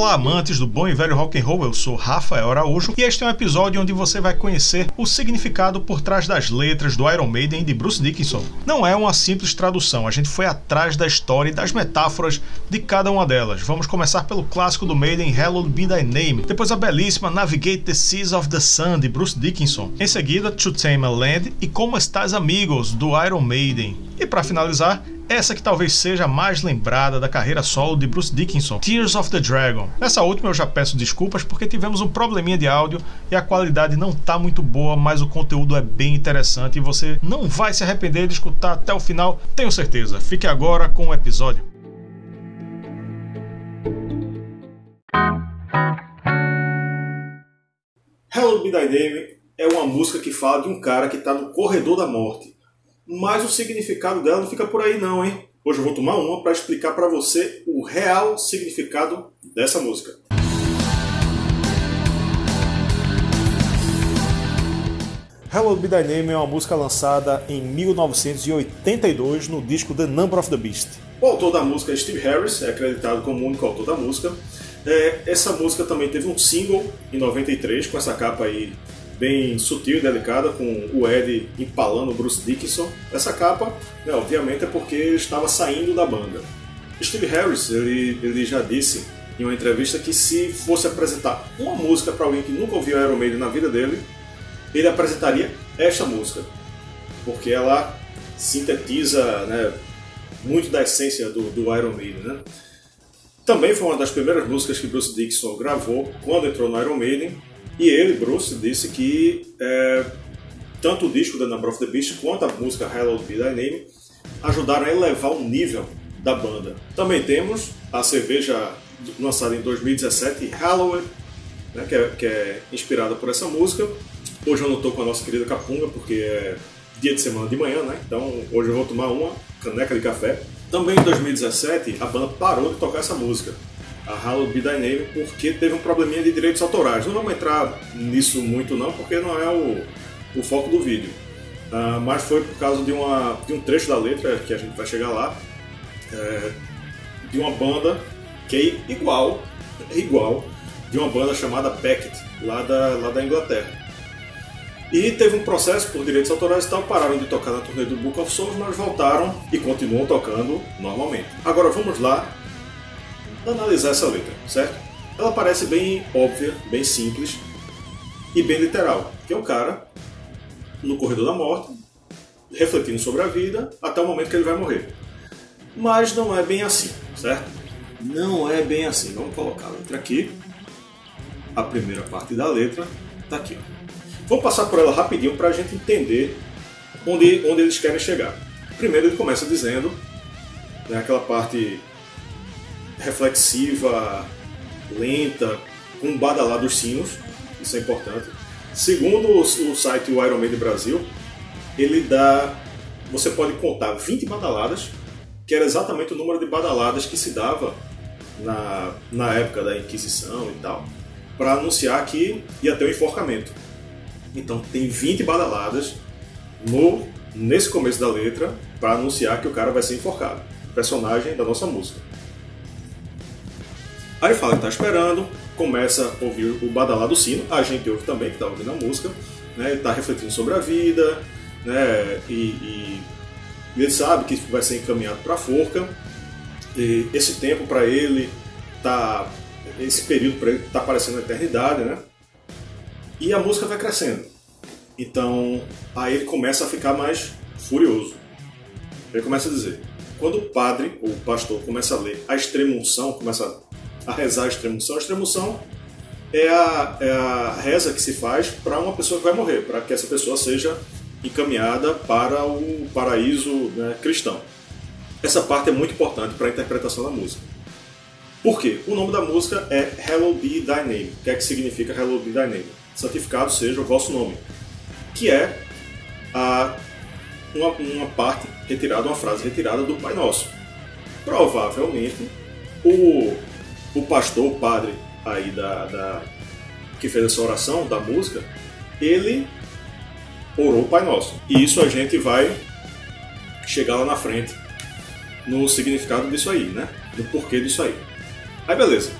Olá, amantes do bom e velho rock and roll. Eu sou Rafael Araújo e este é um episódio onde você vai conhecer o significado por trás das letras do Iron Maiden de Bruce Dickinson. Não é uma simples tradução, a gente foi atrás da história e das metáforas de cada uma delas. Vamos começar pelo clássico do Maiden, Hallowed Be Thy Name, depois a belíssima Navigate the Seas of the Sun de Bruce Dickinson, em seguida To Tame a Land e Como Estás Amigos do Iron Maiden. E para finalizar, essa que talvez seja a mais lembrada da carreira solo de Bruce Dickinson, Tears of the Dragon. Nessa última eu já peço desculpas porque tivemos um probleminha de áudio e a qualidade não tá muito boa, mas o conteúdo é bem interessante e você não vai se arrepender de escutar até o final, tenho certeza. Fique agora com o episódio. Hello Be Thy Name é uma música que fala de um cara que está no corredor da morte mas o significado dela não fica por aí não, hein? Hoje eu vou tomar uma para explicar para você o real significado dessa música. Hello Be Thy Name é uma música lançada em 1982 no disco The Number of the Beast. O autor da música é Steve Harris, é acreditado como o único autor da música. É, essa música também teve um single em 93 com essa capa aí bem sutil e delicada, com o Ed empalando o Bruce Dickinson. Essa capa, né, obviamente, é porque ele estava saindo da banda. Steve Harris ele, ele já disse em uma entrevista que se fosse apresentar uma música para alguém que nunca ouviu Iron Maiden na vida dele, ele apresentaria esta música, porque ela sintetiza né, muito da essência do, do Iron Maiden. Né? Também foi uma das primeiras músicas que Bruce Dickinson gravou quando entrou no Iron Maiden e ele, Bruce, disse que é, tanto o disco The Number of the Beast quanto a música Hallowed Be Thy Name ajudaram a elevar o nível da banda. Também temos a cerveja lançada em 2017, Hallowed, né, que, é, que, é, inspirada por essa música. Hoje eu não estou com a nossa querida Capunga, porque é dia de semana de manhã, né? Então hoje eu vou tomar uma caneca de café. Também em 2017 a banda parou de tocar essa música a Hallowed Be Thy Name porque teve um probleminha de direitos autorais. Não vamos entrar nisso muito não, porque não é o, o foco do vídeo. Uh, mas foi por causa de, uma, de um trecho da letra, que a gente vai chegar lá, é, de uma banda que é igual, igual, de uma banda chamada Beckett, lá da, lá da Inglaterra. E teve um processo por direitos autorais e tal, pararam de tocar na turnê do Book of Souls, mas voltaram e continuam tocando normalmente. Agora vamos lá analisar essa letra, certo? Ela parece bem óbvia, bem simples e bem literal, que é um cara no corredor da morte, refletindo sobre a vida até o momento que ele vai morrer. Mas não é bem assim, certo? Não é bem assim. Vamos colocar a letra aqui. A primeira parte da letra está aqui. Vou passar por ela rapidinho para a gente entender onde, onde eles querem chegar. Primeiro ele começa dizendo né, aquela parte reflexiva, lenta, com badalar dos sinos, isso é importante. Segundo o, site o Iron Brasil, ele dá. Você pode contar 20 badaladas, que era exatamente o número de badaladas que se dava na, na época da Inquisição e tal, para anunciar que ia ter o um enforcamento. Então tem 20 badaladas no, nesse começo da letra para anunciar que o cara vai ser enforcado. Personagem da nossa música. Aí fala que tá esperando, começa a ouvir o badalar do sino, a gente ouve também, que tá ouvindo a música, né? Tá refletindo sobre a vida, né? E, e ele sabe que vai ser encaminhado para a forca. E esse tempo para ele tá esse período para ele tá parecendo uma eternidade, né? E a música vai crescendo. Então, aí ele começa a ficar mais furioso. Ele começa a dizer: quando o padre ou o pastor começa a ler a extrema unção, começa a rezar a extremoção. A extremoção é a, é a reza que se faz para uma pessoa que vai morrer, para que essa pessoa seja encaminhada para o paraíso né, cristão. Essa parte é muito importante para a interpretação da música. Por quê? O nome da música é Hello Be Thy Name. O que é que significa Hello Be Thy Name? Santificado seja o vosso nome. Que é a, uma, uma parte retirada, uma frase retirada do Pai Nosso. provavelmente o, o pastor, o padre aí da, da que fez essa oração da música, ele orou o Pai Nosso. E isso a gente vai chegar lá na frente no significado disso aí, né? No porquê disso aí. Aí beleza.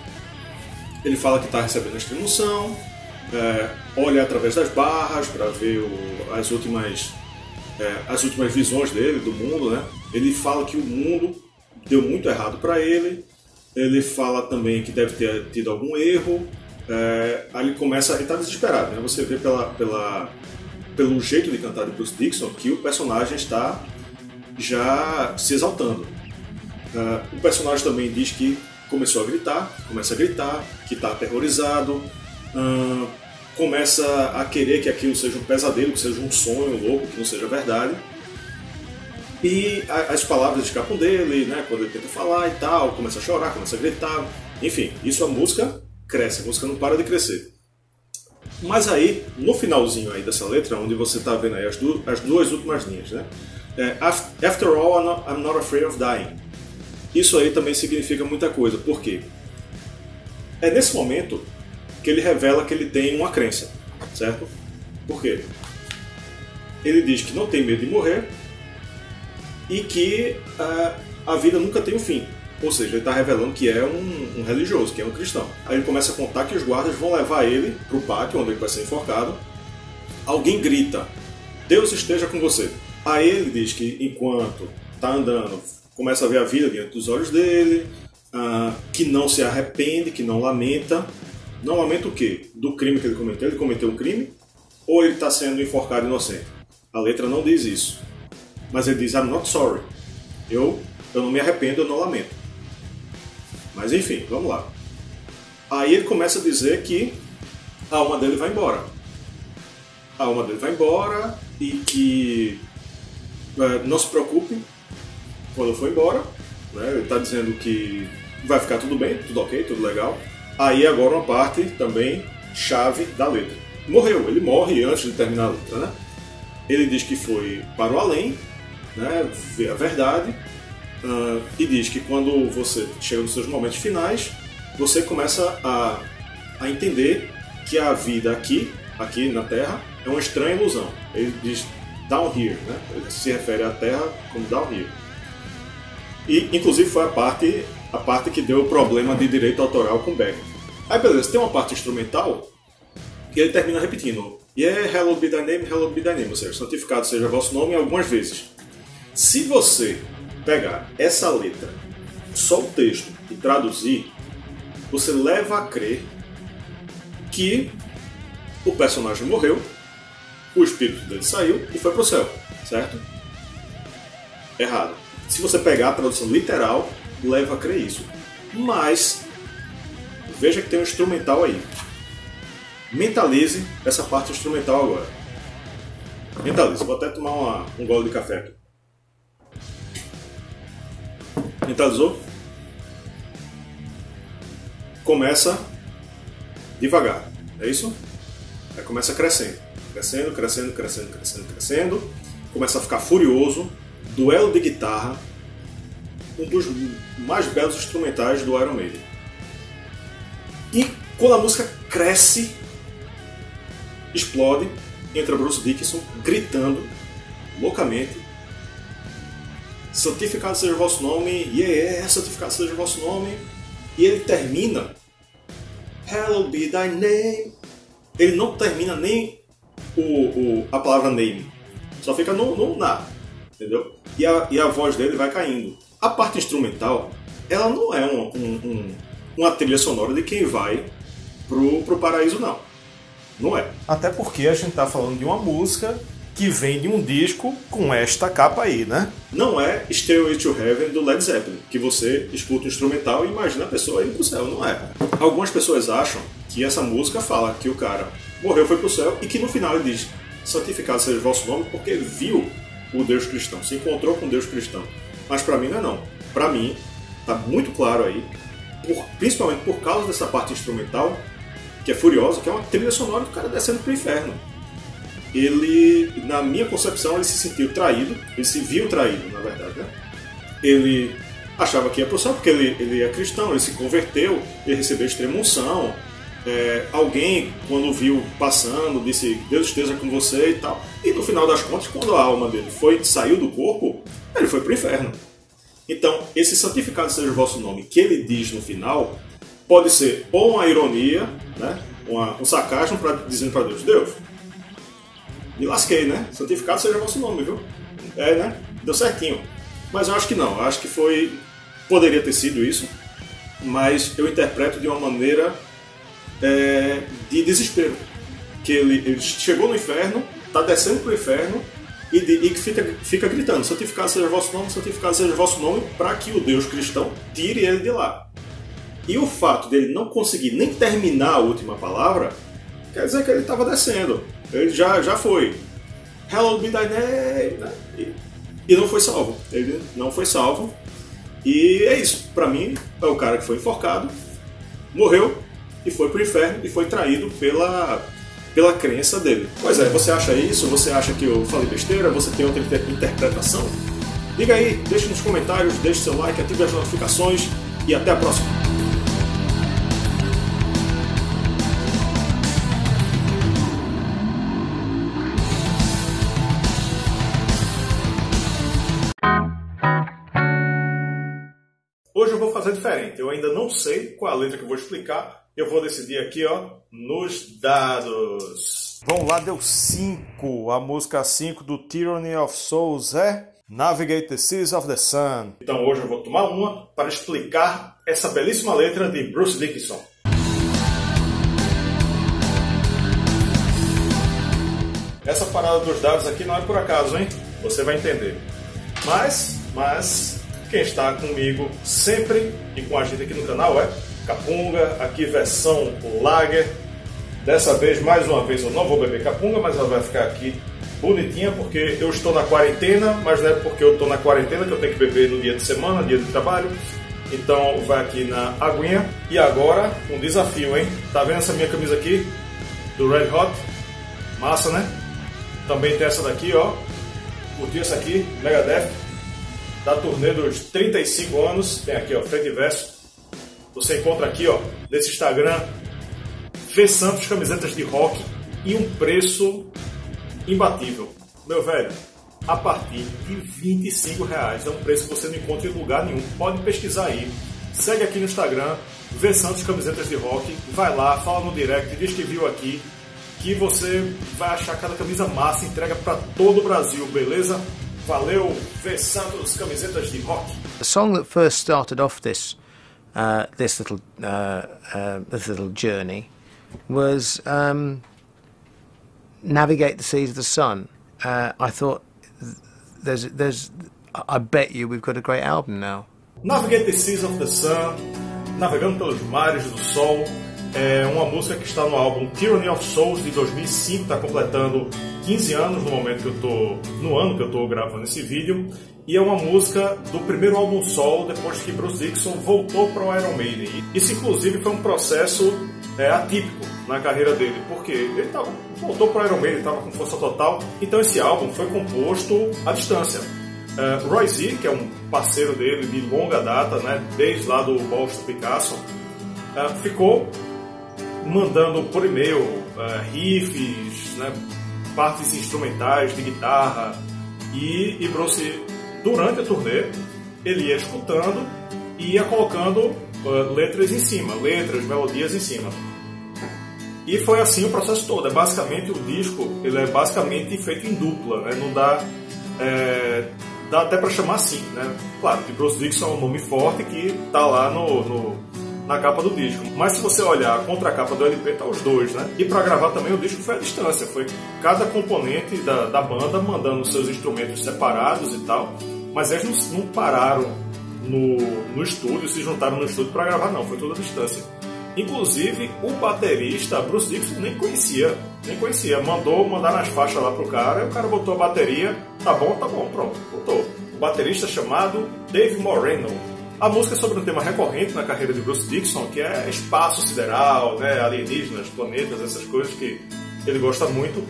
Ele fala que está recebendo a extremoção, é, olha através das barras para ver o, as últimas é, as últimas visões dele do mundo, né? Ele fala que o mundo deu muito errado para ele. Ele fala também que deve ter tido algum erro. É, aí ele começa, ele tá desesperado, né? Você vê pela, pela, pelo jeito de cantar de Bruce Dixon que o personagem está já se exaltando. Uh, o personagem também diz que começou a gritar, começa a gritar, que está aterrorizado, começa a querer que aquilo seja um pesadelo, que seja um sonho louco, que não seja verdade. E a, as palavras escapam dele, né, quando ele tenta falar e tal, começa a chorar, começa a gritar. Enfim, isso a música cresce, a música não para de crescer. Mas aí, no finalzinho aí dessa letra, onde você está vendo aí as, du as, duas últimas linhas, né? É, After all, I'm not, I'm not afraid of dying. Isso aí também significa muita coisa, por quê? É nesse momento que ele revela que ele tem uma crença, certo? Por quê? Ele diz que não tem medo de morrer e que uh, a vida nunca tem um fim. Ou seja, ele está revelando que é um, um, religioso, que é um cristão. Aí ele começa a contar que os guardas vão levar ele para o pátio, onde ele vai ser enforcado. Alguém grita: Deus esteja com você. Aí ele diz que enquanto está andando, começa a ver a vida diante dos olhos dele, uh, que não se arrepende, que não lamenta, não lamenta o quê? Do crime que ele cometeu. Ele cometeu um crime ou ele está sendo enforcado inocente? A letra não diz isso. Mas ele diz, I'm not sorry. Eu, eu não me arrependo, eu não lamento. Mas enfim, vamos lá. Aí ele começa a dizer que a alma dele vai embora. A alma dele vai embora e que é, não se preocupe quando for embora. Né? Ele está dizendo que vai ficar tudo bem, tudo ok, tudo legal. Aí agora uma parte também chave da letra. Morreu, ele morre antes de terminar a letra, né? Ele diz que foi para o além, né? Ver a verdade, uh, e diz que quando você chega nos seus momentos finais, você começa a, a entender que a vida aqui, aqui na Terra, é uma estranha ilusão. Ele diz down here, né? Ele se refere à Terra como down here. E inclusive foi a parte a parte que deu o problema de direito autoral com Beckett. Aí beleza, tem uma parte instrumental que ele termina repetindo Yeah, hello be thy name, hello be thy name, ou seja, santificado seja vosso nome algumas vezes. Se você pegar essa letra, só o texto e traduzir, você leva a crer que o personagem morreu, o espírito dele saiu e foi pro céu, certo? Errado. Se você pegar a tradução literal, leva a crer isso. Mas veja que tem um instrumental aí. Mentalize essa parte instrumental agora. Mentalize. Vou até tomar uma, um gole de café aqui. Mentalizou? Começa devagar. É isso? Aí começa crescendo. Crescendo, crescendo, crescendo, crescendo, crescendo. Começa a ficar furioso. Duelo de guitarra. Um dos mais belos instrumentais do Iron Maiden. E quando a música cresce, explode, entra Bruce Dickinson gritando loucamente: Santificado seja o vosso nome, yeah, santificado seja o vosso nome. E ele termina: Hallowed be thy name. Ele não termina nem o, o, a palavra name, só fica no, no na, entendeu? E a, e a voz dele vai caindo. A parte instrumental, ela não é um, um, um uma trilha sonora de quem vai pro, pro paraíso, não. Não é. Até porque a gente tá falando de uma música que vem de um disco com esta capa aí, né? Não é Stairway to Heaven do Led Zeppelin, que você escuta o instrumental e imagina a pessoa indo pro céu, não é. Algumas pessoas acham que essa música fala que o cara morreu, foi pro céu e que no final ele diz santificado seja o vosso nome porque viu o Deus cristão, se encontrou com Deus cristão. Mas para mim não é não. Para mim tá muito claro aí por, principalmente por causa dessa parte instrumental, que é furiosa, que é uma trilha sonora do cara descendo pro inferno. Ele, na minha concepção, ele se sentiu traído, ele se viu traído, na verdade, né? Ele achava que ia pro céu porque ele, ele é cristão, ele se converteu, ele recebeu extrema unção. É, alguém, quando viu passando, disse Deus esteja com você e tal. E no final das contas, quando a alma dele foi saiu do corpo, ele foi para o inferno. Então, esse santificado seja o vosso nome, que ele diz no final, pode ser ou uma ironia, né, uma, um sarcasmo para dizendo para Deus: Deus, me lasquei, né? Santificado seja o vosso nome, viu? É, né? Deu certinho. Mas eu acho que não. Eu acho que foi. Poderia ter sido isso, mas eu interpreto de uma maneira é, de desespero. Que ele, ele, chegou no inferno, está descendo para o inferno e, de, e fica, fica gritando: santificado seja o vosso nome, santificado seja o vosso nome, para que o Deus cristão tire ele de lá. E o fato dele não conseguir nem terminar a última palavra quer dizer que ele estava descendo. Ele já, já foi. Hello be name. E não foi salvo. Ele não foi salvo. E é isso. Para mim, é o cara que foi enforcado, morreu e foi pro inferno e foi traído pela, pela crença dele. Pois é, você acha isso? Você acha que eu falei besteira? Você tem outra interpretação? Diga aí, deixe nos comentários, deixe seu like, ative as notificações e até a próxima. Eu ainda não sei qual a letra que eu vou explicar. Eu vou decidir aqui, ó, nos dados. Vamos lá, deu 5. A música 5 do Tyranny of Souls é Navigate the Seas of the Sun. Então hoje eu vou tomar uma para explicar essa belíssima letra de Bruce Dickinson. Essa parada dos dados aqui não é por acaso, hein? Você vai entender. Mas, mas, quem está comigo sempre e com a gente aqui no canal é Capunga, aqui versão Lager. Dessa vez, mais uma vez, eu não vou beber Capunga, mas ela vai ficar aqui bonitinha porque eu estou na quarentena, mas não é porque eu estou na quarentena que eu tenho que beber no dia de semana, dia de trabalho. Então vai aqui na aguinha. E agora, um desafio, hein? Tá vendo essa minha camisa aqui? Do Red Hot? Massa, né? Também tem essa daqui, ó. Curtiu essa aqui? Megadeth da turnê dos 35 anos. Tem aqui, ó, frente e verso. Você encontra aqui, ó, nesse Instagram, Fê Santos camisetas de rock e um preço imbatível. Meu velho, a partir de 25 reais. É um preço que você não encontra em lugar nenhum. Pode pesquisar aí. Segue aqui no Instagram, Vê Santos Camisetas de Rock. Vai lá, fala no direct, diz que viu aqui. Que você vai achar cada camisa massa, entrega para todo o Brasil, beleza? Valeu, Santos, camisetas de rock. The song that first started off this uh, this little uh, uh, this little journey was um, "Navigate the Seas of the Sun." Uh, I thought there's there's I bet you we've got a great album now. Navigate the Seas of the Sun, navegando pelos mares do sol. É uma música que está no álbum Tyranny of Souls de 2005, está completando 15 anos no momento que eu tô no ano que eu estou gravando esse vídeo e é uma música do primeiro álbum solo depois que Bruce Dixon voltou para o Iron Maiden. Isso inclusive foi um processo é, atípico na carreira dele, porque ele tava, voltou para o Iron Maiden, estava com força total. Então esse álbum foi composto à distância. Uh, Roy Z, que é um parceiro dele de longa data, né, desde lá do Boston Picasso, uh, ficou mandando por e-mail uh, riffs, né, partes instrumentais de guitarra e, e Bruce, durante a turnê, ele ia escutando e ia colocando uh, letras em cima, letras, melodias em cima. E foi assim o processo todo. É basicamente o disco, ele é basicamente feito em dupla, né? Não dá, é, dá até para chamar assim, né? Claro, que Bruce Dixon é um nome forte que tá lá no, no na capa do disco. Mas se você olhar a contracapa do LP, tá os dois, né? E para gravar também o disco foi à distância, foi cada componente da, da banda mandando seus instrumentos separados e tal. Mas eles não, não pararam no, no estúdio, se juntaram no estúdio para gravar, não, foi tudo à distância. Inclusive, o baterista, Bruce Dixon, nem conhecia, nem conhecia. Mandou mandar nas faixas lá pro cara, e o cara botou a bateria, tá bom, tá bom, pronto, botou. O baterista chamado Dave Moreno, a música é sobre um tema recorrente na carreira de Bruce Dixon, que é espaço sideral, né, alienígenas, planetas, essas coisas que ele gosta muito.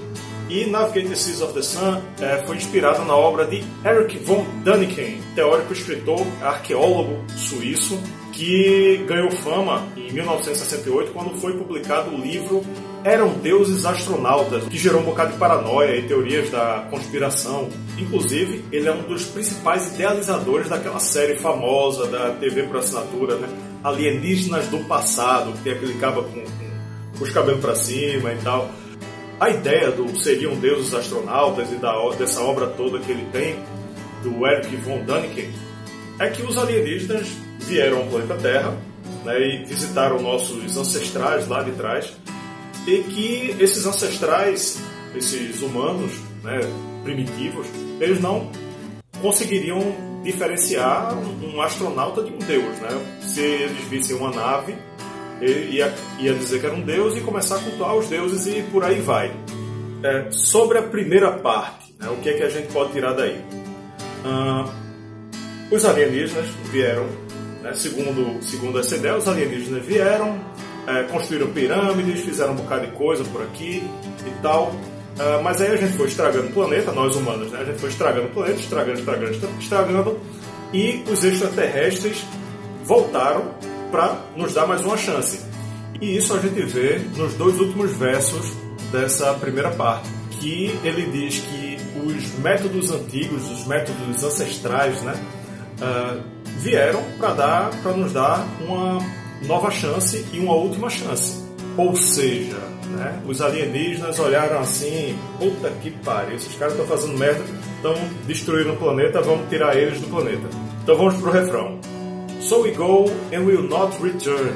E Navigate the Seas of the Sun é, foi inspirado na obra de Eric von Däniken, teórico, escritor, arqueólogo suíço, que ganhou fama em 1968 quando foi publicado o livro Eram Deuses Astronautas, que gerou um bocado de paranoia e teorias da conspiração. Inclusive, ele é um dos principais idealizadores daquela série famosa da TV por assinatura, né? Alienígenas do Passado, que tem aquele cabo com, com os cabelos para cima e tal. A ideia do seriam deuses astronautas e da, dessa obra toda que ele tem, do Eric von Däniken, é que os alienígenas vieram ao planeta Terra né, e visitaram nossos ancestrais lá de trás que esses ancestrais, esses humanos né, primitivos, eles não conseguiriam diferenciar um astronauta de um deus. Né? Se eles vissem uma nave ia, ia dizer que era um deus e começar a cultuar os deuses e por aí vai. É, sobre a primeira parte, né, o que é que a gente pode tirar daí? Uh, os alienígenas vieram, né, segundo, segundo essa ideia, os alienígenas vieram, é, construíram pirâmides, fizeram um bocado de coisa por aqui e tal. Uh, mas aí a gente foi estragando o planeta, nós humanos, né? A gente foi estragando o planeta, estragando, estragando, estragando, e os extraterrestres voltaram para nos dar mais uma chance. E isso a gente vê nos dois últimos versos dessa primeira parte, que ele diz que os métodos antigos, os métodos ancestrais, né, uh, vieram para dar, para nos dar uma nova chance e uma última chance. Ou seja, né, os alienígenas olharam assim, puta que pariu, esses caras estão fazendo merda, estão destruindo o planeta, vamos tirar eles do planeta. Então vamos pro refrão. So we go and will not return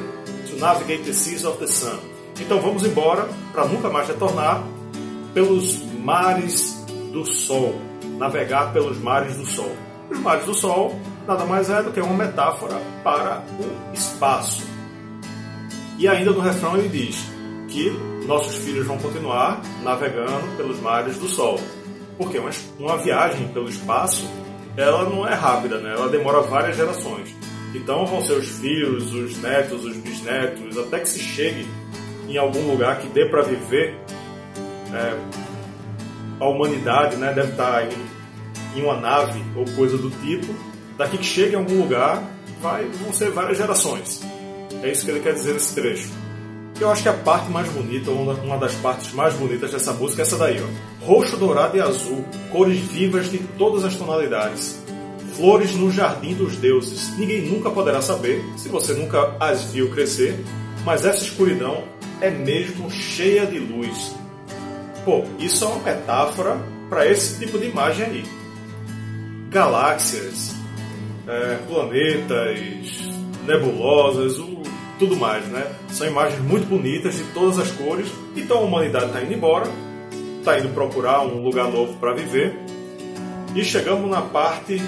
to navigate the seas of the sun. Então vamos embora para nunca mais retornar pelos mares do sol, navegar pelos mares do sol. Os mares do sol nada mais é do que uma metáfora para o espaço. E ainda no refrão ele diz que nossos filhos vão continuar navegando pelos mares do sol. Porque uma, viagem pelo espaço, ela não é rápida, né? ela demora várias gerações. Então vão ser os filhos, os netos, os bisnetos, até que se chegue em algum lugar que dê para viver. É, a humanidade né, deve estar tá em, em uma nave ou coisa do tipo. Daqui que chegue em algum lugar, vai, vão ser várias gerações. É isso que ele quer dizer nesse trecho. Eu acho que a parte mais bonita, uma das partes mais bonitas dessa música é essa daí, ó. Roxo, dourado e azul, cores vivas de todas as tonalidades flores no jardim dos deuses. Ninguém nunca poderá saber, se você nunca as viu crescer, mas essa escuridão é mesmo cheia de luz. Pô, isso é uma metáfora para esse tipo de imagem aí. Galáxias, é, planetas, nebulosas, o, tudo mais, né? São imagens muito bonitas de todas as cores. Então a humanidade está indo embora, está indo procurar um lugar novo para viver. E chegamos na parte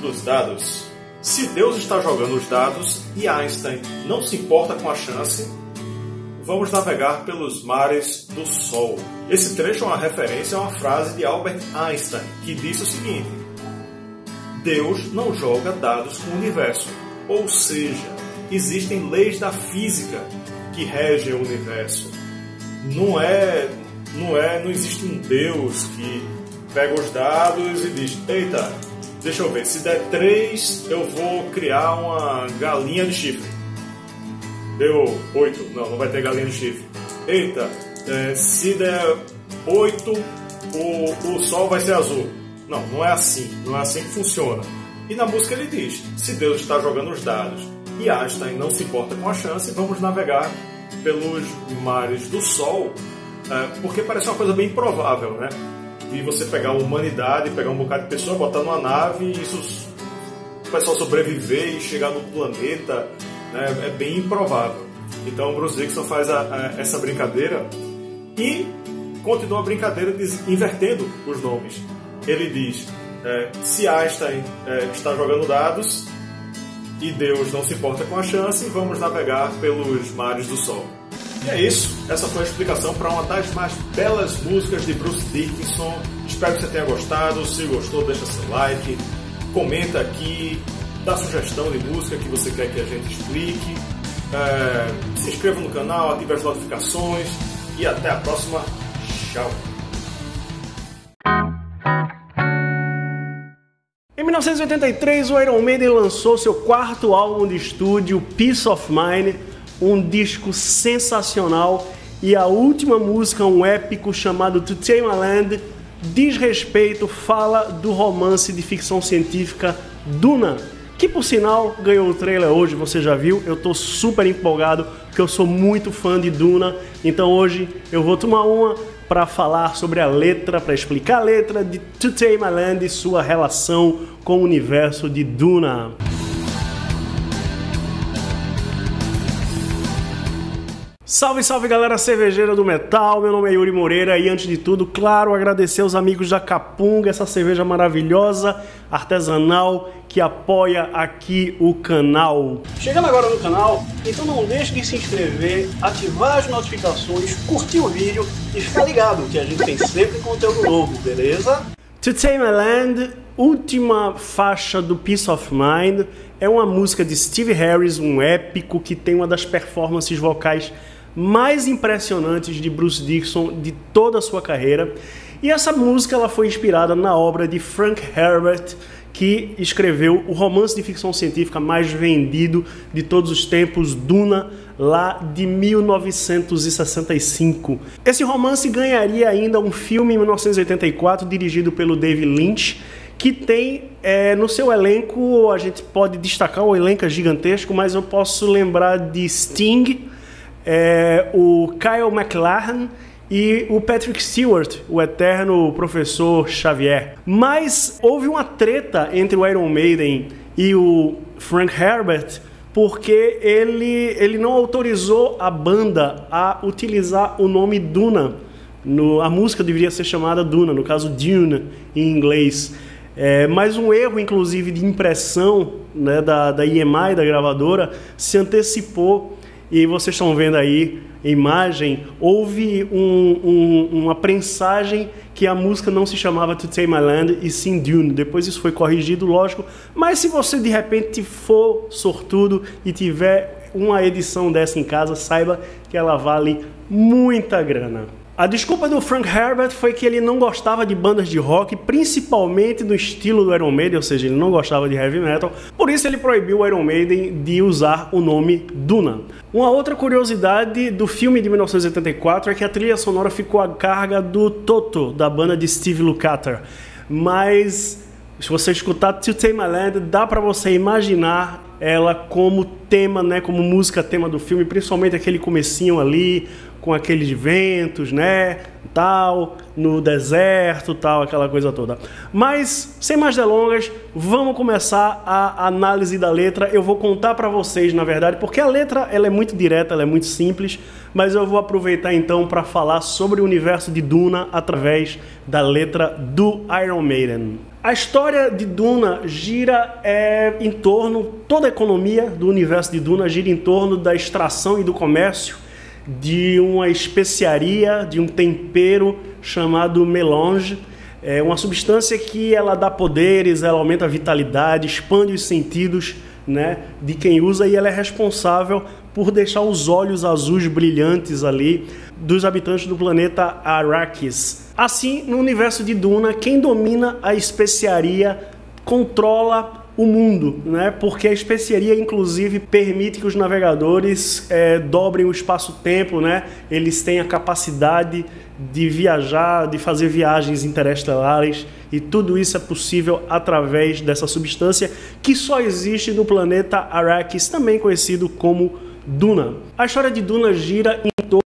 dos dados. Se Deus está jogando os dados e Einstein não se importa com a chance, vamos navegar pelos mares do Sol. Esse trecho é uma referência a uma frase de Albert Einstein, que disse o seguinte: Deus não joga dados com o universo, ou seja, existem leis da física que regem o universo. Não é, não é, não existe um Deus que pega os dados e diz: "Eita, Deixa eu ver. Se der 3, eu vou criar uma galinha de chifre. Deu 8. Não, não vai ter galinha de chifre. Eita, é, se der 8, o, o sol vai ser azul. Não, não é assim. Não é assim que funciona. E na música ele diz: se Deus está jogando os dados e Einstein não se importa com a chance, vamos navegar pelos mares do Sol, é, porque parece uma coisa bem improvável, né? de você pegar a humanidade, pegar um bocado de pessoa, botar numa nave e isso, o pessoal sobreviver e chegar no planeta né, é bem improvável. Então o Bruce Dixon faz a, a, essa brincadeira e continua a brincadeira invertendo os nomes. Ele diz: é, se Einstein é, está jogando dados e Deus não se importa com a chance, vamos navegar pelos mares do Sol. E é isso. Essa foi a explicação para uma das mais belas músicas de Bruce Dickinson. Espero que você tenha gostado. Se gostou, deixa seu like, comenta aqui, dá sugestão de música que você quer que a gente explique. É, se inscreva no canal, ative as notificações e até a próxima. Tchau! 1983, o Iron Maiden lançou seu quarto álbum de estúdio, Peace of Mind, um disco sensacional, e a última música, um épico chamado To Tame a Land, diz respeito, fala do romance de ficção científica Duna, que por sinal ganhou o trailer hoje, você já viu? Eu tô super empolgado, porque eu sou muito fã de Duna, então hoje eu vou tomar uma para falar sobre a letra, para explicar a letra de To Tame a Land e sua relação com o universo de Duna. Salve, salve galera cervejeira do metal, meu nome é Yuri Moreira e antes de tudo, claro, agradecer aos amigos da Capunga, essa cerveja maravilhosa, artesanal, que apoia aqui o canal. Chegando agora no canal, então não deixe de se inscrever, ativar as notificações, curtir o vídeo e ficar ligado que a gente tem sempre conteúdo novo, beleza? To Tame a Land, última faixa do Peace of Mind, é uma música de Steve Harris, um épico que tem uma das performances vocais mais impressionantes de Bruce Dixon de toda a sua carreira. E essa música ela foi inspirada na obra de Frank Herbert, que escreveu o romance de ficção científica mais vendido de todos os tempos, Duna, lá de 1965. Esse romance ganharia ainda um filme em 1984 dirigido pelo David Lynch, que tem é, no seu elenco, a gente pode destacar o elenco gigantesco, mas eu posso lembrar de Sting, é, o Kyle MacLachlan e o Patrick Stewart, o eterno professor Xavier. Mas houve uma treta entre o Iron Maiden e o Frank Herbert porque ele, ele não autorizou a banda a utilizar o nome Duna. No, a música deveria ser chamada Duna, no caso Dune em inglês. É, mas um erro, inclusive, de impressão né, da, da EMI, da gravadora, se antecipou e vocês estão vendo aí imagem, houve um, um, uma prensagem que a música não se chamava To Take My Land e sim Dune. Depois isso foi corrigido, lógico. Mas se você de repente for sortudo e tiver uma edição dessa em casa, saiba que ela vale muita grana. A desculpa do Frank Herbert foi que ele não gostava de bandas de rock, principalmente no estilo do Iron Maiden, ou seja, ele não gostava de heavy metal. Por isso ele proibiu o Iron Maiden de usar o nome Duna. Uma outra curiosidade do filme de 1984 é que a trilha sonora ficou a carga do Toto, da banda de Steve Lukather. Mas se você escutar To Tame My Land, dá para você imaginar ela como tema, né, como música tema do filme, principalmente aquele comecinho ali, com aqueles ventos, né, tal, no deserto, tal, aquela coisa toda. Mas sem mais delongas, vamos começar a análise da letra. Eu vou contar para vocês, na verdade, porque a letra ela é muito direta, ela é muito simples, mas eu vou aproveitar então para falar sobre o universo de Duna através da letra do Iron Maiden. A história de Duna gira é, em torno, toda a economia do universo de Duna gira em torno da extração e do comércio de uma especiaria, de um tempero chamado melange. É uma substância que ela dá poderes, ela aumenta a vitalidade, expande os sentidos né, de quem usa e ela é responsável por deixar os olhos azuis brilhantes ali dos habitantes do planeta Arrakis. Assim, no universo de Duna, quem domina a especiaria controla o mundo, né? Porque a especiaria, inclusive, permite que os navegadores é, dobrem o espaço-tempo, né? Eles têm a capacidade de viajar, de fazer viagens interestelares e tudo isso é possível através dessa substância que só existe no planeta Arrakis, também conhecido como Duna. A história de Duna gira em torno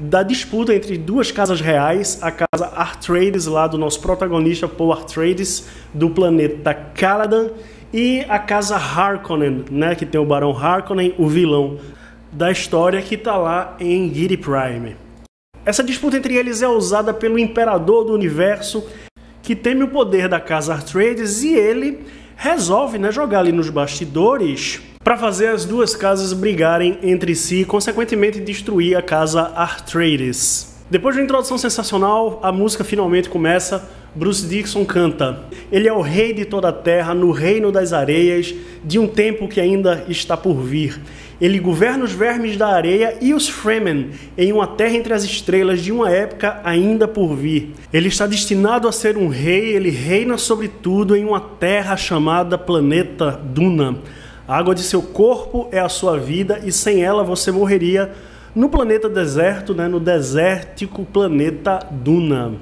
da disputa entre duas casas reais, a casa Artrades, lá do nosso protagonista Paul Artrades, do planeta Caladan, e a casa Harkonnen, né, que tem o Barão Harkonnen, o vilão da história, que está lá em Giri Prime. Essa disputa entre eles é usada pelo Imperador do Universo, que teme o poder da casa Artrades, e ele resolve né, jogar ali nos bastidores para fazer as duas casas brigarem entre si e, consequentemente, destruir a casa Artrades. Depois de uma introdução sensacional, a música finalmente começa. Bruce Dixon canta: Ele é o rei de toda a terra, no reino das areias, de um tempo que ainda está por vir. Ele governa os vermes da areia e os Fremen em uma terra entre as estrelas de uma época ainda por vir. Ele está destinado a ser um rei, ele reina sobre tudo em uma terra chamada planeta Duna. A água de seu corpo é a sua vida e sem ela você morreria no planeta deserto, né, no desértico planeta Duna.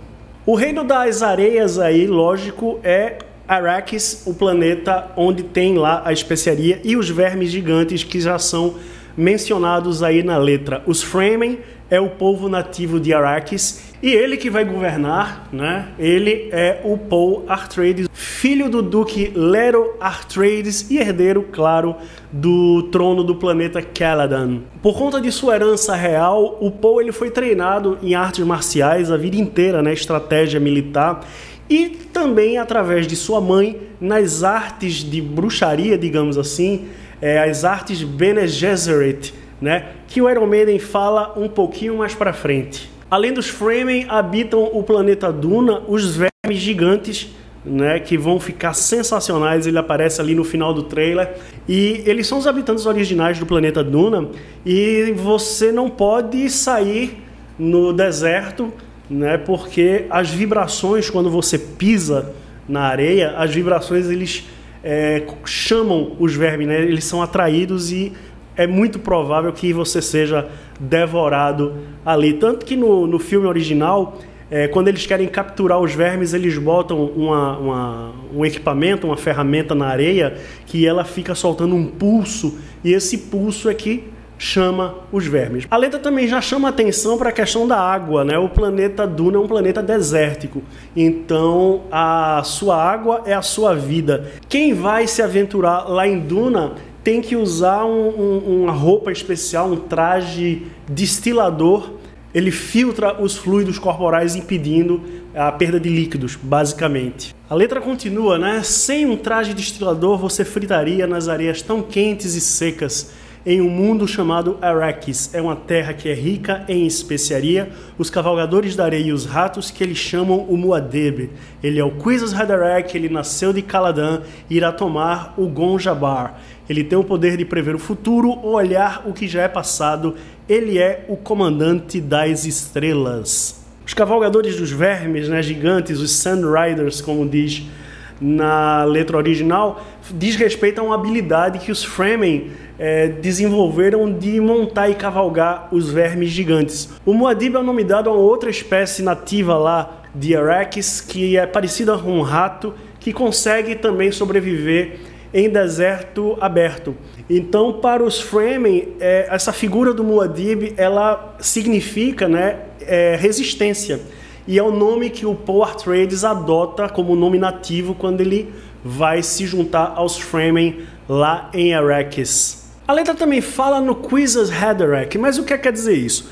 O reino das areias aí, lógico, é Arrakis, o planeta onde tem lá a especiaria e os vermes gigantes que já são mencionados aí na letra. Os Fremen é o povo nativo de Arrakis e ele que vai governar, né? Ele é o Paul Atreides, filho do duque Lero Atreides e herdeiro, claro, do trono do planeta Caladan. Por conta de sua herança real, o Paul ele foi treinado em artes marciais a vida inteira, né? Estratégia militar e também através de sua mãe nas artes de bruxaria, digamos assim, é, as artes Bene Gesserit, né, que o Iron Maiden fala um pouquinho mais para frente. Além dos Fremen, habitam o planeta Duna os vermes gigantes, né, que vão ficar sensacionais. Ele aparece ali no final do trailer. E eles são os habitantes originais do planeta Duna. E você não pode sair no deserto né? Porque as vibrações quando você pisa na areia, as vibrações eles é, chamam os vermes, né? Eles são atraídos e é muito provável que você seja devorado ali. Tanto que no, no filme original, é, quando eles querem capturar os vermes, eles botam uma, uma, um equipamento, uma ferramenta na areia, que ela fica soltando um pulso, e esse pulso é que chama os vermes. A letra também já chama atenção para a questão da água, né? O planeta Duna é um planeta desértico, então a sua água é a sua vida. Quem vai se aventurar lá em Duna tem que usar um, um, uma roupa especial, um traje destilador. Ele filtra os fluidos corporais, impedindo a perda de líquidos, basicamente. A letra continua, né? Sem um traje destilador, você fritaria nas areias tão quentes e secas em um mundo chamado Arrakis. É uma terra que é rica em especiaria, os cavalgadores da areia e os ratos que eles chamam o Muad'Dib. Ele é o Quizas Haderach, ele nasceu de Caladan e irá tomar o Gonjabar. Ele tem o poder de prever o futuro olhar o que já é passado. Ele é o comandante das estrelas. Os cavalgadores dos vermes, né, gigantes, os Sand Riders, como diz na letra original, diz respeito a uma habilidade que os Fremen é, desenvolveram de montar e cavalgar os vermes gigantes. O Muad'Dib é o nome dado a outra espécie nativa lá de Arrakis, que é parecida com um rato, que consegue também sobreviver em deserto aberto. Então, para os Fremen, é, essa figura do Muad'Dib, ela significa né, é, resistência. E é o nome que o Paul Atreides adota como nome nativo quando ele vai se juntar aos Fremen lá em Arrakis. A letra também fala no Quizzes Haderach, mas o que quer dizer isso?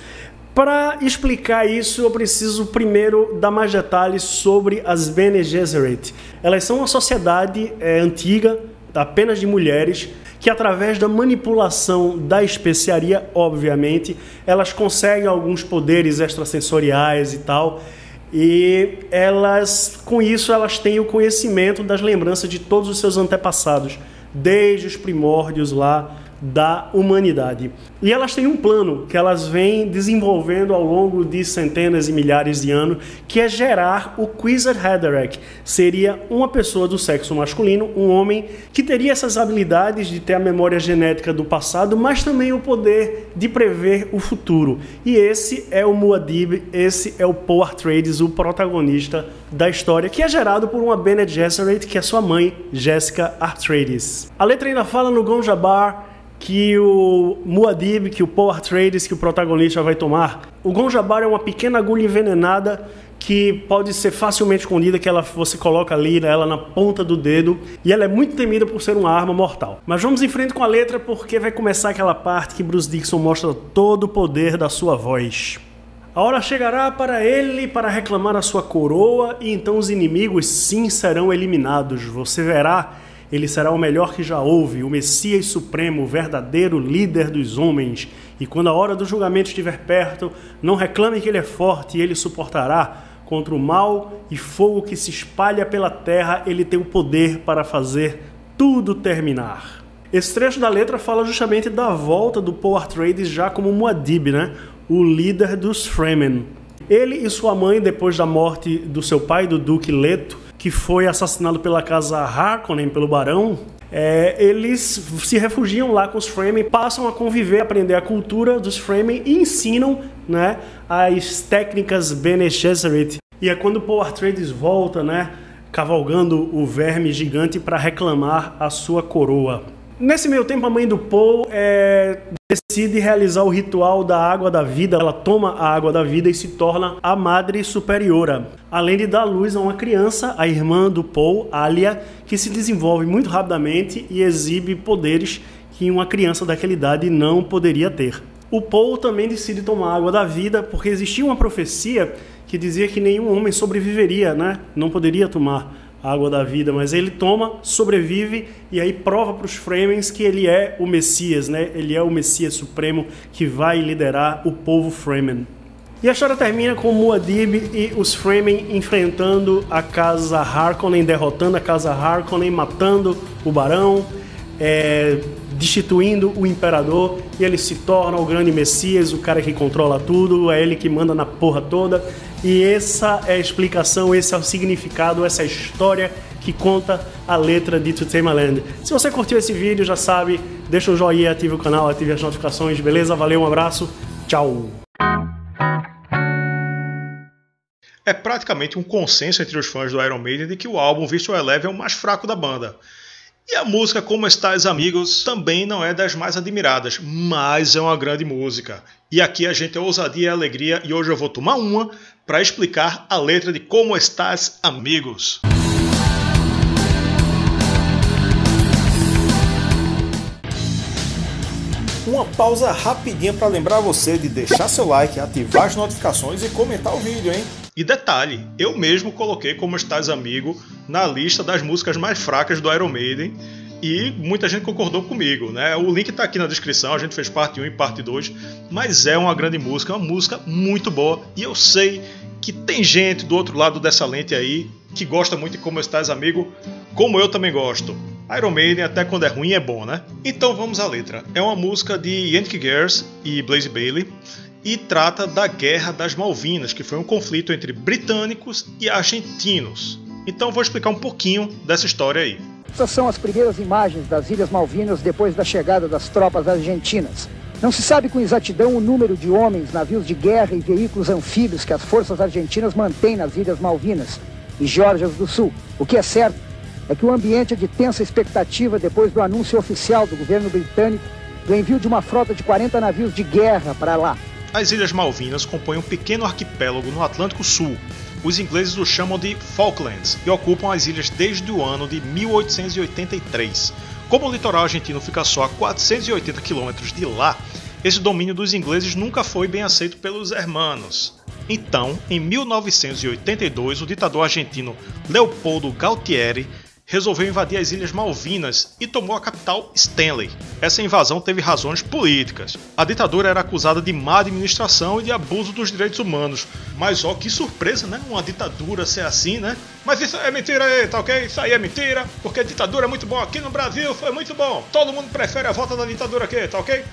Para explicar isso, eu preciso primeiro dar mais detalhes sobre as Bene Gesserit. Elas são uma sociedade é, antiga, apenas de mulheres, que através da manipulação da especiaria, obviamente, elas conseguem alguns poderes extrasensoriais e tal. E elas, com isso, elas têm o conhecimento das lembranças de todos os seus antepassados, desde os primórdios lá da humanidade. E elas têm um plano que elas vêm desenvolvendo ao longo de centenas e milhares de anos, que é gerar o Quizer Haderach. Seria uma pessoa do sexo masculino, um homem que teria essas habilidades de ter a memória genética do passado, mas também o poder de prever o futuro. E esse é o Muad'Dib, esse é o Paul Atreides, o protagonista da história, que é gerado por uma Bene Gesserit, que é sua mãe, Jessica Atreides. A letra ainda fala no Gonjabar que o Muad'Dib, que o Paul Atreides, que o protagonista vai tomar. O Gonjabar é uma pequena agulha envenenada que pode ser facilmente escondida, que ela, você coloca ali ela na ponta do dedo, e ela é muito temida por ser uma arma mortal. Mas vamos em frente com a letra porque vai começar aquela parte que Bruce Dixon mostra todo o poder da sua voz. A hora chegará para ele para reclamar a sua coroa, e então os inimigos sim serão eliminados. Você verá Ele será o melhor que já houve, o Messias Supremo, o verdadeiro líder dos homens. E quando a hora do julgamento estiver perto, não reclame que ele é forte e ele suportará. Contra o mal e fogo que se espalha pela terra, ele tem o poder para fazer tudo terminar. Esse trecho da letra fala justamente da volta do Paul Atreides já como Muad'Dib, né? o líder dos Fremen. Ele e sua mãe, depois da morte do seu pai, do Duque Leto, que foi assassinado pela casa Harkonnen, pelo Barão, é, eles se refugiam lá com os Fremen, passam a conviver, aprender a cultura dos Fremen e ensinam né, as técnicas Bene Gesserit. E é quando Paul Atreides volta, né, cavalgando o verme gigante para reclamar a sua coroa. Nesse meio tempo, a mãe do Paul é, decide realizar o ritual da água da vida. Ela toma a água da vida e se torna a Madre Superiora. Além de dar luz a uma criança, a irmã do Paul, Alia, que se desenvolve muito rapidamente e exibe poderes que uma criança daquela idade não poderia ter. O Paul também decide tomar a água da vida porque existia uma profecia que dizia que nenhum homem sobreviveria, né? Não poderia tomar água da vida, mas ele toma, sobrevive e aí prova para os Fremens que ele é o Messias, né? Ele é o Messias supremo que vai liderar o povo Fremen. E a história termina com Muad'Dib e os Fremen enfrentando a casa Harkonnen, derrotando a casa Harkonnen, matando o barão, é, destituindo o imperador e ele se torna o grande Messias, o cara que controla tudo, é ele que manda na porra toda. E essa é a explicação, esse é o significado, essa é a história que conta a letra de To Tame Land. Se você curtiu esse vídeo, já sabe, deixa um joinha, ative o canal, ative as notificações, beleza? Valeu, um abraço, tchau! É praticamente um consenso entre os fãs do Iron Maiden de que o álbum Visual Eleven é o mais fraco da banda. E a música Como Estás Amigos também não é das mais admiradas, mas é uma grande música. E aqui a gente é ousadia e alegria e hoje eu vou tomar uma para explicar a letra de Como Estás Amigos. Uma pausa rapidinha para lembrar você de deixar seu like, ativar as notificações e comentar o vídeo, hein? E detalhe, eu mesmo coloquei Como Estás Amigo na lista das músicas mais fracas do Iron Maiden e muita gente concordou comigo, né? O link está aqui na descrição, a gente fez parte 1 e parte 2, mas é uma grande música, uma música muito boa e eu sei que tem gente do outro lado dessa lente aí que gosta muito de Como Estás Amigo, como eu também gosto. Iron Maiden, até quando é ruim, é bom, né? Então vamos à letra. É uma música de Yankee Gers e Blaze Bailey e trata da Guerra das Malvinas, que foi um conflito entre britânicos e argentinos. Então vou explicar um pouquinho dessa história aí. Essas são as primeiras imagens das Ilhas Malvinas depois da chegada das tropas argentinas. Não se sabe com exatidão o número de homens, navios de guerra e veículos anfíbios que as forças argentinas mantêm nas Ilhas Malvinas e Geórgias do Sul. O que é certo é que o ambiente é de tensa expectativa depois do anúncio oficial do governo britânico do envio de uma frota de 40 navios de guerra para lá. As Ilhas Malvinas compõem um pequeno arquipélago no Atlântico Sul. Os ingleses o chamam de Falklands e ocupam as ilhas desde o ano de 1883. Como o litoral argentino fica só a 480 quilômetros de lá, esse domínio dos ingleses nunca foi bem aceito pelos hermanos. Então, em 1982, o ditador argentino Leopoldo Galtieri resolveu invadir as Ilhas Malvinas e tomou a capital Stanley. Essa invasão teve razões políticas. A ditadura era acusada de má administração e de abuso dos direitos humanos. Mas ó, que surpresa, né? Uma ditadura ser assim, né? Mas isso é mentira aí, tá ok? Isso aí é mentira, porque a ditadura é muito bom aqui no Brasil, foi muito bom. Todo mundo prefere a volta da ditadura aqui, tá ok?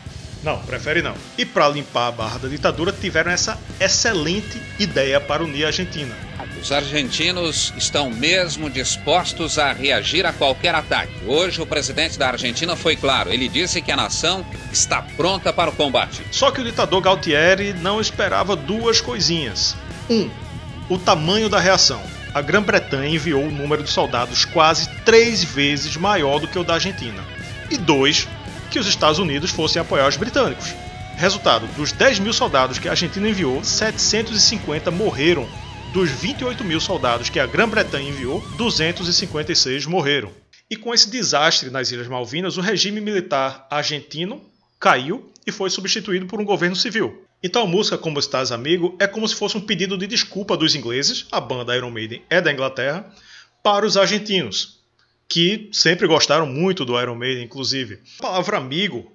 Não, prefere não. E para limpar a barra da ditadura, tiveram essa excelente ideia para unir a Argentina os argentinos estão mesmo dispostos a reagir a qualquer ataque. Hoje, o presidente da Argentina foi claro: ele disse que a nação está pronta para o combate. Só que o ditador Galtieri não esperava duas coisinhas. Um, o tamanho da reação. A Grã-Bretanha enviou um número de soldados quase três vezes maior do que o da Argentina. E dois, que os Estados Unidos fossem apoiar os britânicos. Resultado: dos 10 mil soldados que a Argentina enviou, 750 morreram dos 28 mil soldados que a Grã-Bretanha enviou, 256 morreram. E com esse desastre nas Ilhas Malvinas, o regime militar argentino caiu e foi substituído por um governo civil. Então a música Como Estás Amigo é como se fosse um pedido de desculpa dos ingleses, a banda Iron Maiden é da Inglaterra, para os argentinos. Que sempre gostaram muito do Iron Maiden, inclusive. A palavra amigo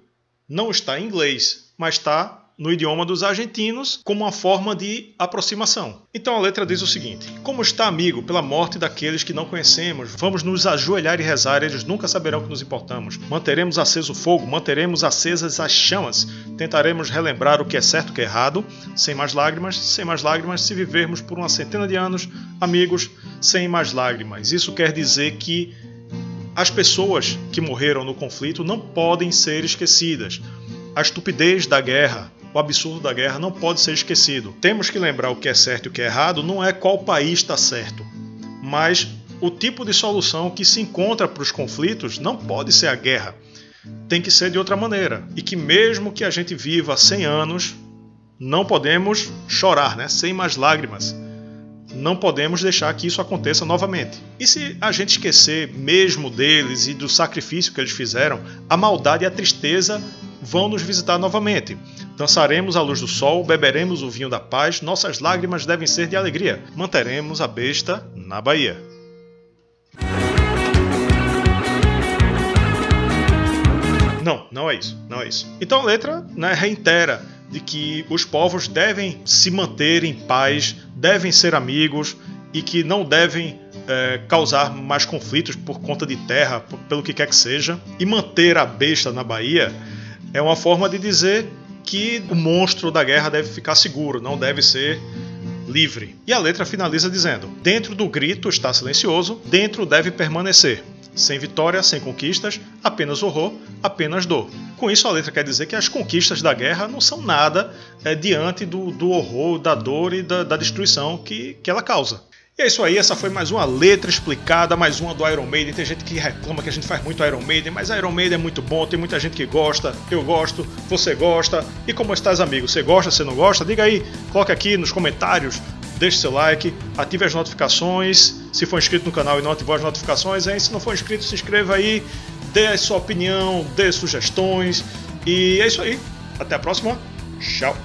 não está em inglês, mas está no idioma dos argentinos como uma forma de aproximação. Então a letra diz o seguinte: Como está, amigo, pela morte daqueles que não conhecemos, vamos nos ajoelhar e rezar, eles nunca saberão que nos importamos. Manteremos aceso o fogo, manteremos acesas as chamas, tentaremos relembrar o que é certo e o que é errado, sem mais lágrimas, sem mais lágrimas, se vivermos por uma centena de anos, amigos, sem mais lágrimas. Isso quer dizer que as pessoas que morreram no conflito não podem ser esquecidas. A estupidez da guerra, o absurdo da guerra não pode ser esquecido. Temos que lembrar o que é certo e o que é errado, não é qual país está certo, mas o tipo de solução que se encontra para os conflitos não pode ser a guerra. Tem que ser de outra maneira. E que mesmo que a gente viva 100 anos, não podemos chorar, né? sem mais lágrimas. Não podemos deixar que isso aconteça novamente. E se a gente esquecer mesmo deles e do sacrifício que eles fizeram, a maldade e a tristeza vão nos visitar novamente. Dançaremos à luz do sol, beberemos o vinho da paz, nossas lágrimas devem ser de alegria. Manteremos a besta na Bahia. Não, não é isso, não é isso. Então a letra né, reitera de que os povos devem se manter em paz, devem ser amigos e que não devem é, causar mais conflitos por conta de terra, pelo que quer que seja. E manter a besta na Bahia é uma forma de dizer que o monstro da guerra deve ficar seguro, não deve ser livre. E a letra finaliza dizendo: Dentro do grito está silencioso, dentro deve permanecer. Sem vitória, sem conquistas, apenas horror, apenas dor. Com isso, a letra quer dizer que as conquistas da guerra não são nada é, diante do, do, horror, da dor e da, da destruição que, que ela causa. E é isso aí, essa foi mais uma letra explicada, mais uma do Iron Maiden. Tem gente que reclama que a gente faz muito Iron Maiden, mas Iron Maiden é muito bom, tem muita gente que gosta, eu gosto, você gosta. E como estás, amigo? Você gosta, você não gosta? Diga aí, coloque aqui nos comentários, deixe seu like, ative as notificações. Se for inscrito no canal e não ativou as notificações, hein? se não for inscrito, se inscreva aí, dê a sua opinião, dê sugestões. E é isso aí. Até a próxima. Tchau.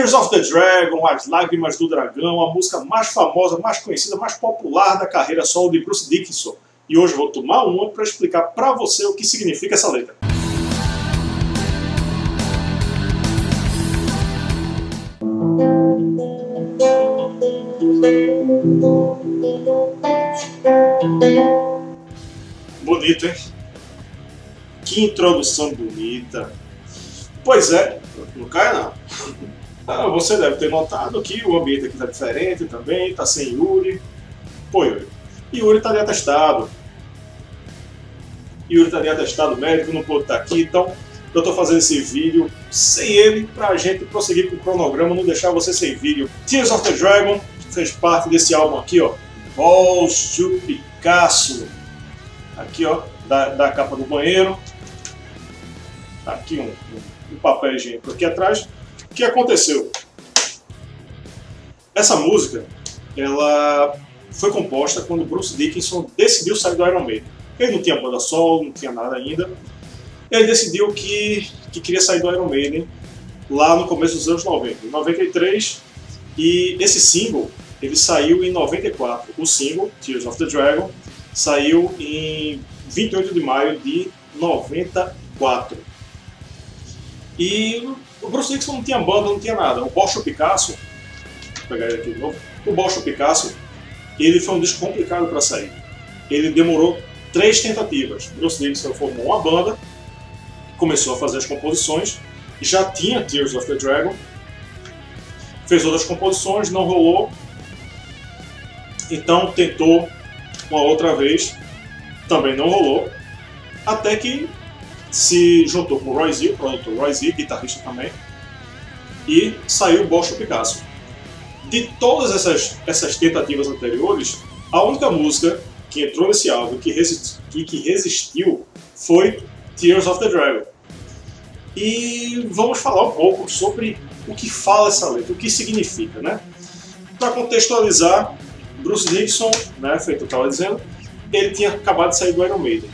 Tears of the Dragon, As Lágrimas do Dragão, a música mais famosa, mais conhecida, mais popular da carreira solo de Bruce Dickinson. E hoje vou tomar uma para explicar para você o que significa essa letra. Bonito, hein? Que introdução bonita. Pois é, não cai não. Ah, você deve ter notado que o ambiente aqui está diferente também, está sem Yuri. Pô, Yuri. Yuri está de atestado. Yuri está de atestado médico, não pôde estar tá aqui, então eu estou fazendo esse vídeo sem ele para a gente prosseguir com o cronograma, não deixar você sem vídeo. Tears of the Dragon fez parte desse álbum aqui, ó. Balls to Picasso. Aqui, ó, da, da capa do banheiro. Tá aqui um, um papel higiênico aqui atrás. O que aconteceu? Essa música, ela foi composta quando Bruce Dickinson decidiu sair do Iron Maiden. Ele não tinha banda solo, não tinha nada ainda. Ele decidiu que, que queria sair do Iron Maiden lá no começo dos anos 90, em 93. E esse single, ele saiu em 94. O single, Tears of the Dragon, saiu em 28 de maio de 94. E o Bruce Dixon não tinha banda, não tinha nada. O Bosch Picasso, vou pegar ele aqui de novo, o Bosch Picasso, ele foi um disco complicado para sair. Ele demorou três tentativas. Bruce Dixon formou uma banda, começou a fazer as composições, já tinha Tears of the Dragon, fez outras composições, não rolou, então tentou uma outra vez, também não rolou, até que se juntou com o Roy Z, o produtor Roy Z, guitarrista também, e saiu Bosch Picasso. De todas essas, essas tentativas anteriores, a única música que entrou nesse álbum que, que, que resistiu foi Tears of the Dragon. E vamos falar um pouco sobre o que fala essa letra, o que significa, né? Para contextualizar, Bruce Dickinson, né, feito eu estava dizendo, ele tinha acabado de sair do Iron Maiden.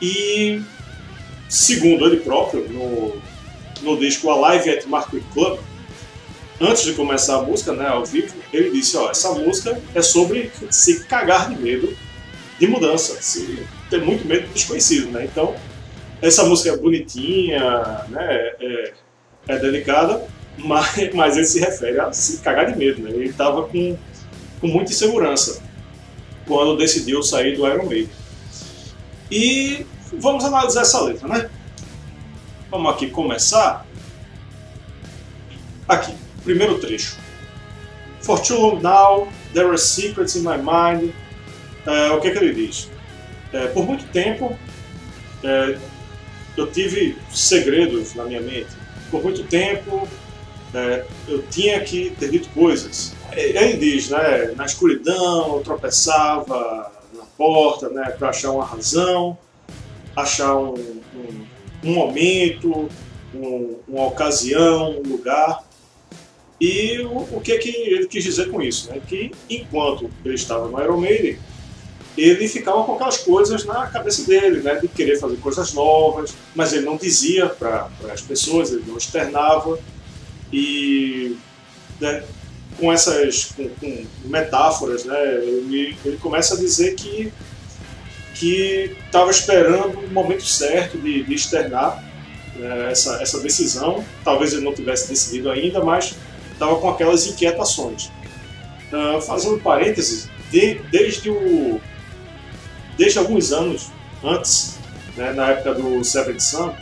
E, segundo ele próprio, no, no disco Alive at Market Club, antes de começar a música, né, ao vivo, ele disse, ó, essa música é sobre se cagar de medo de mudança, se ter muito medo do desconhecido, né? Então, essa música é bonitinha, né, é, é delicada, mas, mas ele se refere a se cagar de medo, né? Ele estava com, com muita insegurança quando decidiu sair do Iron Maiden. E vamos analisar essa letra, né? Vamos aqui começar. Aqui, primeiro trecho. For too long now, there are secrets in my mind. É, o que, é que ele diz? É, por muito tempo, é, eu tive segredos na minha mente. Por muito tempo, é, eu tinha que ter dito coisas. Ele diz, né, na escuridão eu tropeçava na porta, né, para achar uma razão, achar um, um, um momento, um, uma ocasião, um lugar. E o, o, que, que ele quis dizer com isso? Né? Que enquanto ele estava no Iron Maiden, ele ficava com aquelas coisas na cabeça dele, né, de querer fazer coisas novas, mas ele não dizia para as pessoas, ele não externava. E né, com essas com, com metáforas, né, ele, ele, começa a dizer que que estava esperando o momento certo de, de externar né, essa, essa decisão. Talvez ele não tivesse decidido ainda, mas estava com aquelas inquietações. Uh, fazendo parênteses, de, desde o desde alguns anos antes, né, na época do Seventh Sun,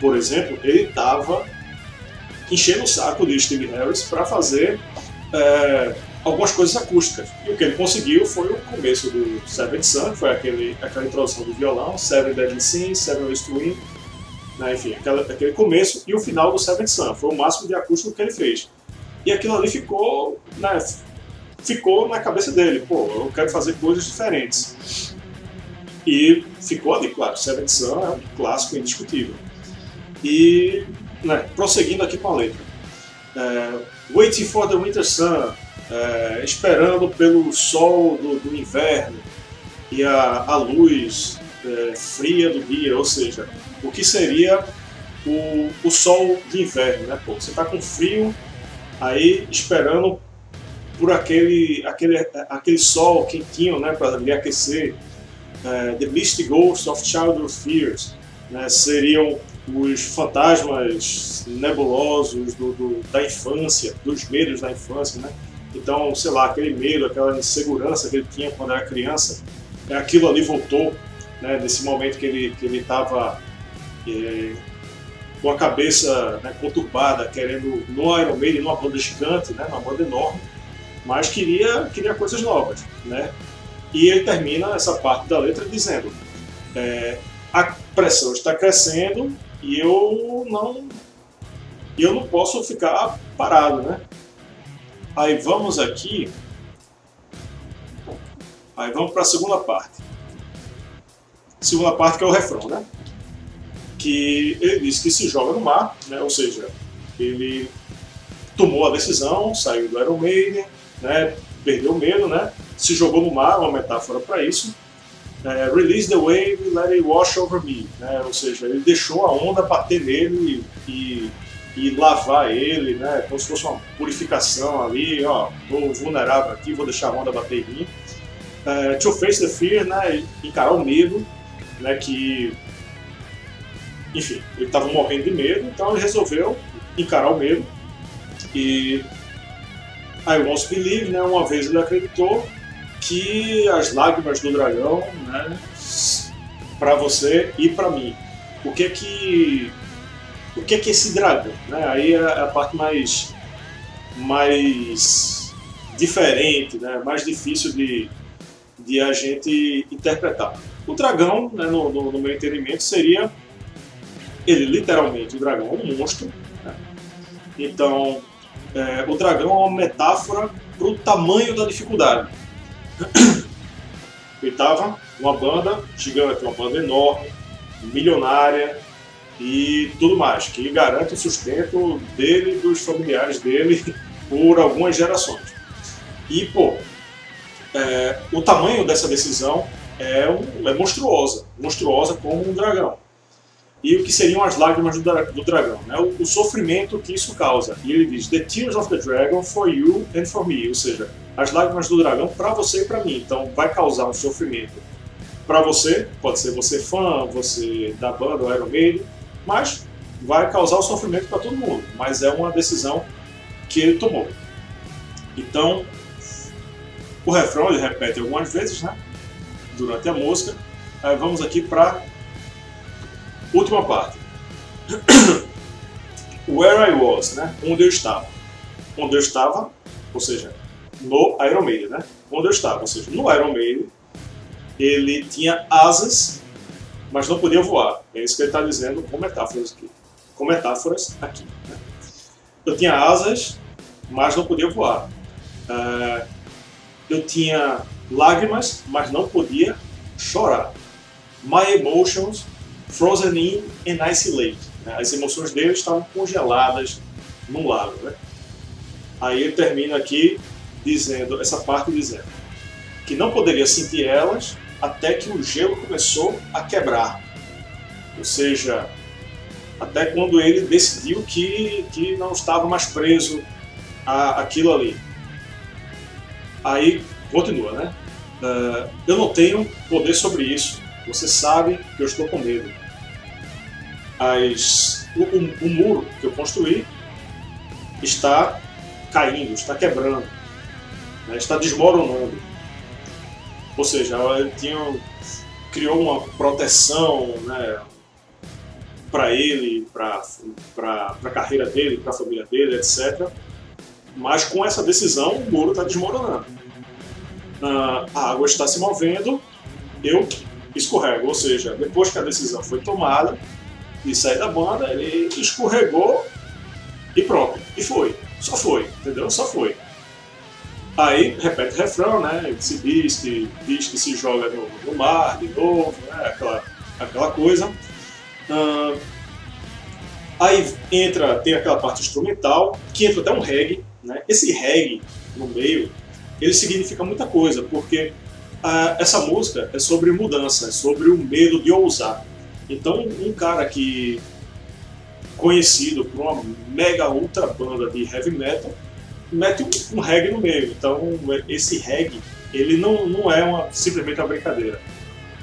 por exemplo, ele estava enchendo o saco de Steve Harris para fazer é, algumas coisas acústicas. E o que ele conseguiu foi o começo do Seventh Sun, foi aquele, aquela introdução do violão, Seven Deadly Sins, Seven Ways to Win, né, enfim, aquela, aquele começo e o final do Seventh Sun. Foi o máximo de acústico que ele fez. E aquilo ali ficou, né, ficou na cabeça dele, pô, eu quero fazer coisas diferentes. E ficou ali, claro, Seven Sun é um clássico indiscutível. E, né, prosseguindo aqui com a letra. É, Waiting for the Winter Sun, é, esperando pelo sol do, do, inverno e a, a luz é, fria do dia, ou seja, o que seria o, o sol de inverno, né? Pô, você está com frio, aí esperando por aquele, aquele, aquele sol quentinho, né, para lhe aquecer. Uh, the Misty Ghosts of Childhood Fears, né, seriam os fantasmas nebulosos do, do, da infância, dos medos da infância, né? Então, sei lá, aquele medo, aquela insegurança que ele tinha quando era criança, é aquilo ali voltou, né? Nesse momento que ele que estava é, com a cabeça né, conturbada, querendo no Iron Maiden, numa banda gigante, né? Uma banda enorme, mas queria queria coisas novas, né? E ele termina essa parte da letra dizendo: é, a pressão está crescendo e eu não eu não posso ficar parado, né? Aí vamos aqui, aí vamos para a segunda parte. Segunda parte que é o refrão, né? Que ele diz que se joga no mar, né? Ou seja, ele tomou a decisão, saiu do Iron Maiden, né? Perdeu o medo, né? se jogou no mar, uma metáfora para isso. É, release the wave, let it wash over me. Né? Ou seja, ele deixou a onda bater nele e, e, lavar ele, né? como se fosse uma purificação ali. Ó, tô vulnerável aqui, vou deixar a onda bater em mim. É, to face the fear, né? encarar o medo, né? que enfim, ele estava morrendo de medo, então ele resolveu encarar o medo. E I Want to Believe, né, uma vez ele acreditou que as lágrimas do dragão, né, para você e para mim. O que é que o que é que esse dragão, né? Aí é a parte mais mais diferente, né? Mais difícil de de a gente interpretar. O dragão, né, no, no, no meu entendimento, seria ele literalmente o dragão é um monstro. Né? Então, é, o dragão é uma metáfora para o tamanho da dificuldade. Ele estava uma banda gigante, uma banda enorme, milionária e tudo mais, que garante o sustento dele e dos familiares dele por algumas gerações. E, pô, é, o tamanho dessa decisão é, um, é monstruosa, monstruosa como um dragão e o que seriam as lágrimas do, do dragão, né? O, o, sofrimento que isso causa. E ele diz: The tears of the dragon for you and for me, ou seja, as lágrimas do dragão para você e para mim. Então vai causar um sofrimento para você, pode ser você fã, você da banda, o Iron Maiden, mas vai causar o sofrimento para todo mundo. Mas é uma decisão que ele tomou. Então, o refrão ele repete algumas vezes, né? Durante a música. Aí vamos aqui para Última parte. Where I was, né? Onde eu estava. Onde eu estava, ou seja, no Iron Maiden, né? Onde eu estava, ou seja, no Iron Maiden, ele tinha asas, mas não podia voar. É isso que ele está dizendo com metáforas aqui. Com metáforas aqui. Né? Eu tinha asas, mas não podia voar. Uh, eu tinha lágrimas, mas não podia chorar. My emotions Frozen in an Ice Lake. Né? As emoções dele estavam congeladas num lago. Né? Aí ele termina aqui dizendo, essa parte dizendo que não poderia sentir elas até que o gelo começou a quebrar. Ou seja, até quando ele decidiu que, que não estava mais preso a aquilo ali. Aí continua, né? Uh, eu não tenho poder sobre isso. Você sabe que eu estou com medo as, o, o, o muro que eu construí está caindo, está quebrando, né, está desmoronando. Ou seja, ele tinha, criou uma proteção né, para ele, para a carreira dele, para a família dele, etc. Mas com essa decisão, o muro está desmoronando. Ah, a água está se movendo, eu escorrego. Ou seja, depois que a decisão foi tomada, de sair da banda, ele escorregou e pronto. E foi. Só foi, entendeu? Só foi. Aí repete o refrão, né? Se diz que, diz que se joga no, no mar de novo, né? aquela, aquela coisa. Uh, aí entra, tem aquela parte instrumental, que entra até um reggae. Né? Esse reggae no meio, ele significa muita coisa, porque uh, essa música é sobre mudança, é sobre o medo de ousar. Então, um cara que conhecido por uma mega ultra banda de heavy metal mete um, um reggae no meio. Então, esse reggae ele não, não é uma, simplesmente uma brincadeira.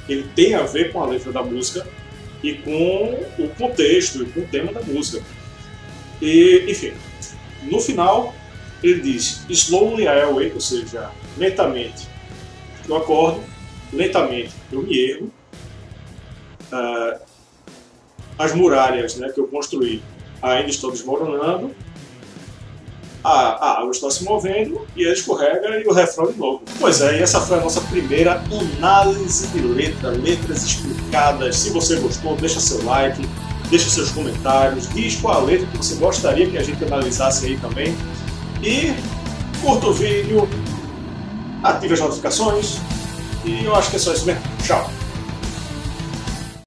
Ele tem a ver com a letra da música e com o contexto e com o tema da música. E, enfim, no final ele diz Slowly I awake, ou seja, lentamente eu acordo, lentamente eu me ergo, uh, as muralhas né, que eu construí ainda estão desmoronando, a, a, água está se movendo e ele escorrega e o refrão de novo. Pois é, e essa foi a nossa primeira análise de letra, letras explicadas. Se você gostou, deixa seu like, deixa seus comentários, diz qual a letra que você gostaria que a gente analisasse aí também. E curta o vídeo, ative as notificações e eu acho que é só isso mesmo. Tchau!